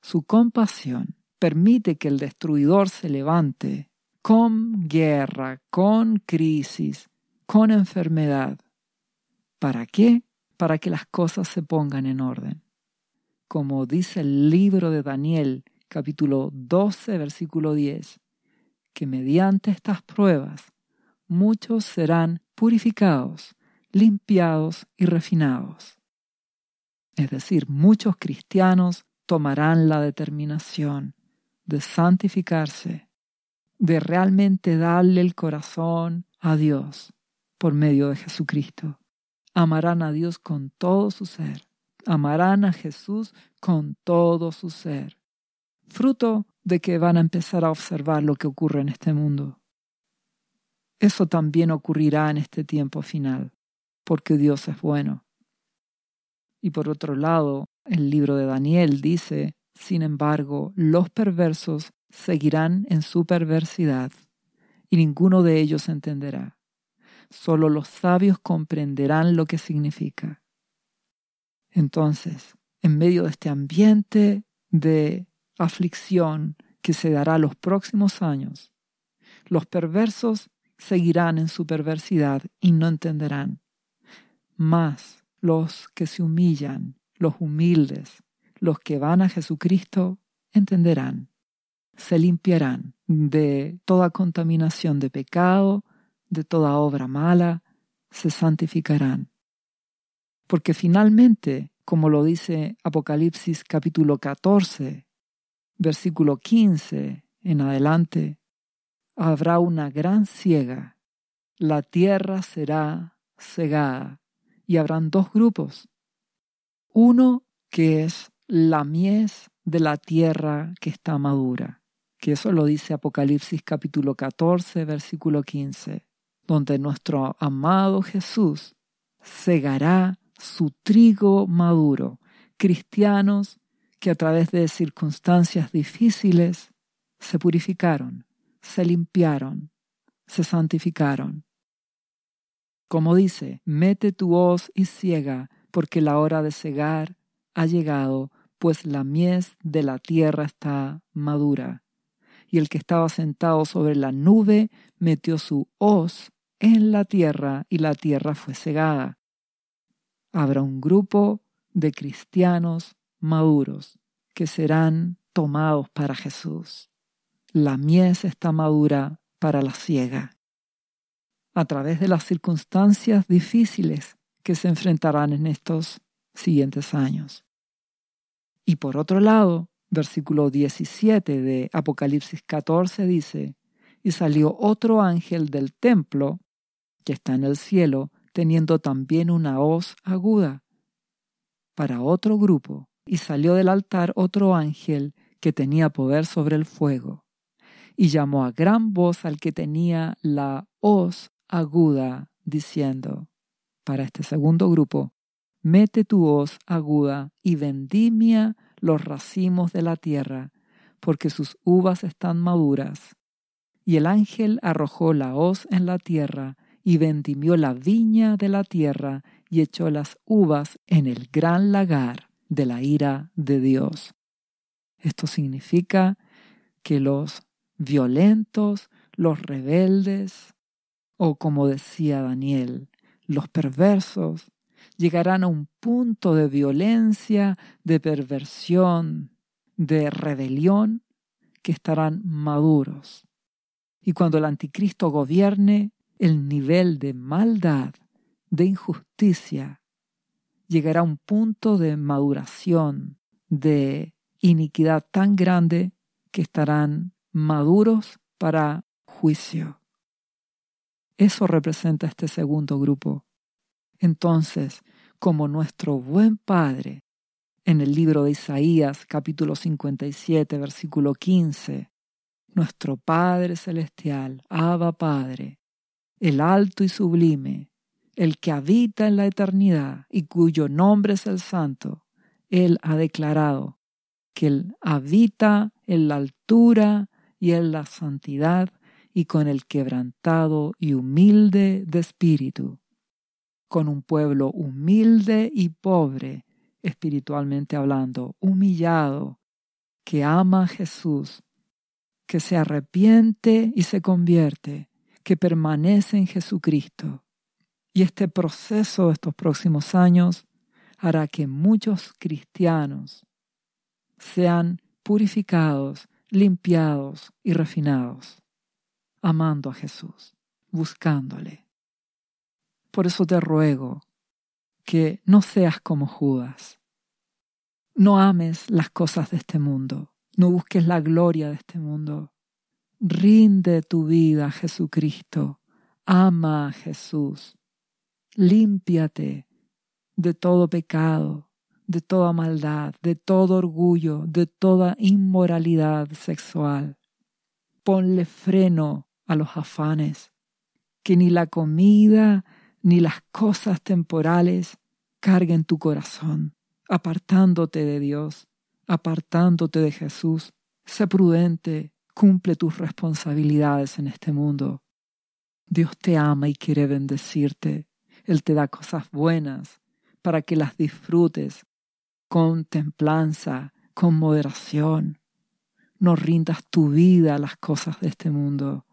su compasión, permite que el destruidor se levante con guerra, con crisis, con enfermedad. ¿Para qué? Para que las cosas se pongan en orden. Como dice el libro de Daniel, capítulo 12, versículo 10, que mediante estas pruebas muchos serán purificados, limpiados y refinados. Es decir, muchos cristianos tomarán la determinación de santificarse, de realmente darle el corazón a Dios por medio de Jesucristo. Amarán a Dios con todo su ser. Amarán a Jesús con todo su ser. Fruto de que van a empezar a observar lo que ocurre en este mundo. Eso también ocurrirá en este tiempo final, porque Dios es bueno. Y por otro lado, el libro de Daniel dice, sin embargo, los perversos seguirán en su perversidad, y ninguno de ellos entenderá. Solo los sabios comprenderán lo que significa. Entonces, en medio de este ambiente de aflicción que se dará los próximos años, los perversos seguirán en su perversidad y no entenderán. Más los que se humillan, los humildes, los que van a Jesucristo, entenderán, se limpiarán de toda contaminación de pecado, de toda obra mala, se santificarán. Porque finalmente, como lo dice Apocalipsis capítulo 14, versículo 15 en adelante, habrá una gran ciega, la tierra será cegada y habrán dos grupos. Uno que es la mies de la tierra que está madura, que eso lo dice Apocalipsis capítulo 14, versículo 15, donde nuestro amado Jesús cegará su trigo maduro, cristianos que a través de circunstancias difíciles se purificaron, se limpiaron, se santificaron. Como dice, mete tu hoz y ciega, porque la hora de cegar ha llegado, pues la mies de la tierra está madura. Y el que estaba sentado sobre la nube metió su hoz en la tierra y la tierra fue cegada. Habrá un grupo de cristianos maduros que serán tomados para Jesús. La mies está madura para la ciega. A través de las circunstancias difíciles que se enfrentarán en estos siguientes años. Y por otro lado, versículo 17 de Apocalipsis 14 dice, y salió otro ángel del templo, que está en el cielo, teniendo también una hoz aguda, para otro grupo, y salió del altar otro ángel que tenía poder sobre el fuego, y llamó a gran voz al que tenía la hoz aguda, diciendo, para este segundo grupo, mete tu hoz aguda y vendimia los racimos de la tierra, porque sus uvas están maduras. Y el ángel arrojó la hoz en la tierra, y vendimió la viña de la tierra, y echó las uvas en el gran lagar de la ira de Dios. Esto significa que los violentos, los rebeldes, o como decía Daniel, los perversos, llegarán a un punto de violencia, de perversión, de rebelión, que estarán maduros. Y cuando el anticristo gobierne, el nivel de maldad, de injusticia, llegará a un punto de maduración, de iniquidad tan grande que estarán maduros para juicio. Eso representa este segundo grupo. Entonces, como nuestro buen Padre, en el libro de Isaías capítulo 57 versículo 15, nuestro Padre Celestial, Abba Padre, el alto y sublime, el que habita en la eternidad y cuyo nombre es el Santo, Él ha declarado que Él habita en la altura y en la santidad y con el quebrantado y humilde de espíritu con un pueblo humilde y pobre, espiritualmente hablando, humillado, que ama a Jesús, que se arrepiente y se convierte, que permanece en Jesucristo. Y este proceso de estos próximos años hará que muchos cristianos sean purificados, limpiados y refinados, amando a Jesús, buscándole. Por eso te ruego que no seas como Judas. No ames las cosas de este mundo, no busques la gloria de este mundo. Rinde tu vida a Jesucristo, ama a Jesús, límpiate de todo pecado, de toda maldad, de todo orgullo, de toda inmoralidad sexual. Ponle freno a los afanes, que ni la comida ni las cosas temporales carguen tu corazón, apartándote de Dios, apartándote de Jesús. Sé prudente, cumple tus responsabilidades en este mundo. Dios te ama y quiere bendecirte. Él te da cosas buenas para que las disfrutes con templanza, con moderación. No rindas tu vida a las cosas de este mundo.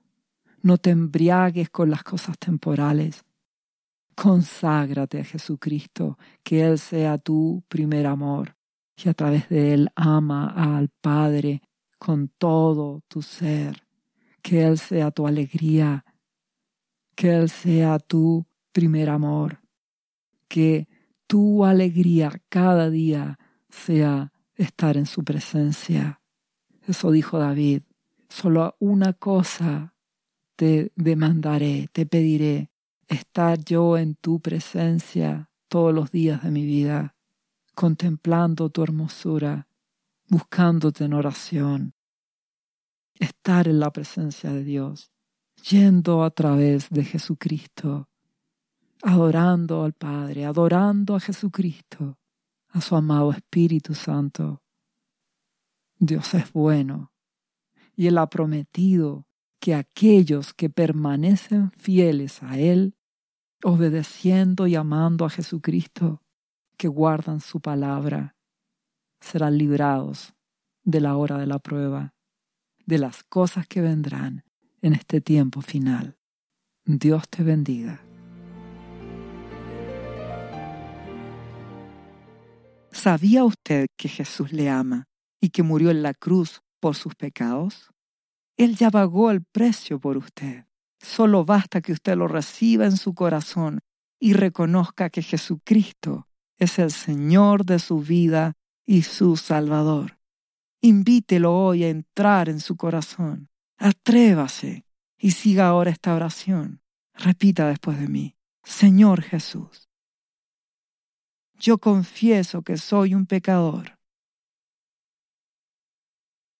No te embriagues con las cosas temporales Conságrate a Jesucristo, que Él sea tu primer amor, y a través de Él ama al Padre con todo tu ser, que Él sea tu alegría, que Él sea tu primer amor, que tu alegría cada día sea estar en su presencia. Eso dijo David, solo una cosa te demandaré, te pediré, estar yo en tu presencia todos los días de mi vida, contemplando tu hermosura, buscándote en oración, estar en la presencia de Dios, yendo a través de Jesucristo, adorando al Padre, adorando a Jesucristo, a su amado Espíritu Santo. Dios es bueno y Él ha prometido que aquellos que permanecen fieles a Él obedeciendo y amando a Jesucristo, que guardan su palabra, serán librados de la hora de la prueba, de las cosas que vendrán en este tiempo final. Dios te bendiga. ¿Sabía usted que Jesús le ama y que murió en la cruz por sus pecados? Él ya pagó el precio por usted. Solo basta que usted lo reciba en su corazón y reconozca que Jesucristo es el Señor de su vida y su Salvador. Invítelo hoy a entrar en su corazón. Atrévase y siga ahora esta oración. Repita después de mí, Señor Jesús, yo confieso que soy un pecador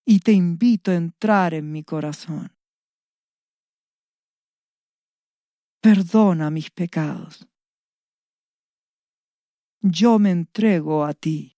y te invito a entrar en mi corazón. Perdona mis pecados. Yo me entrego a ti.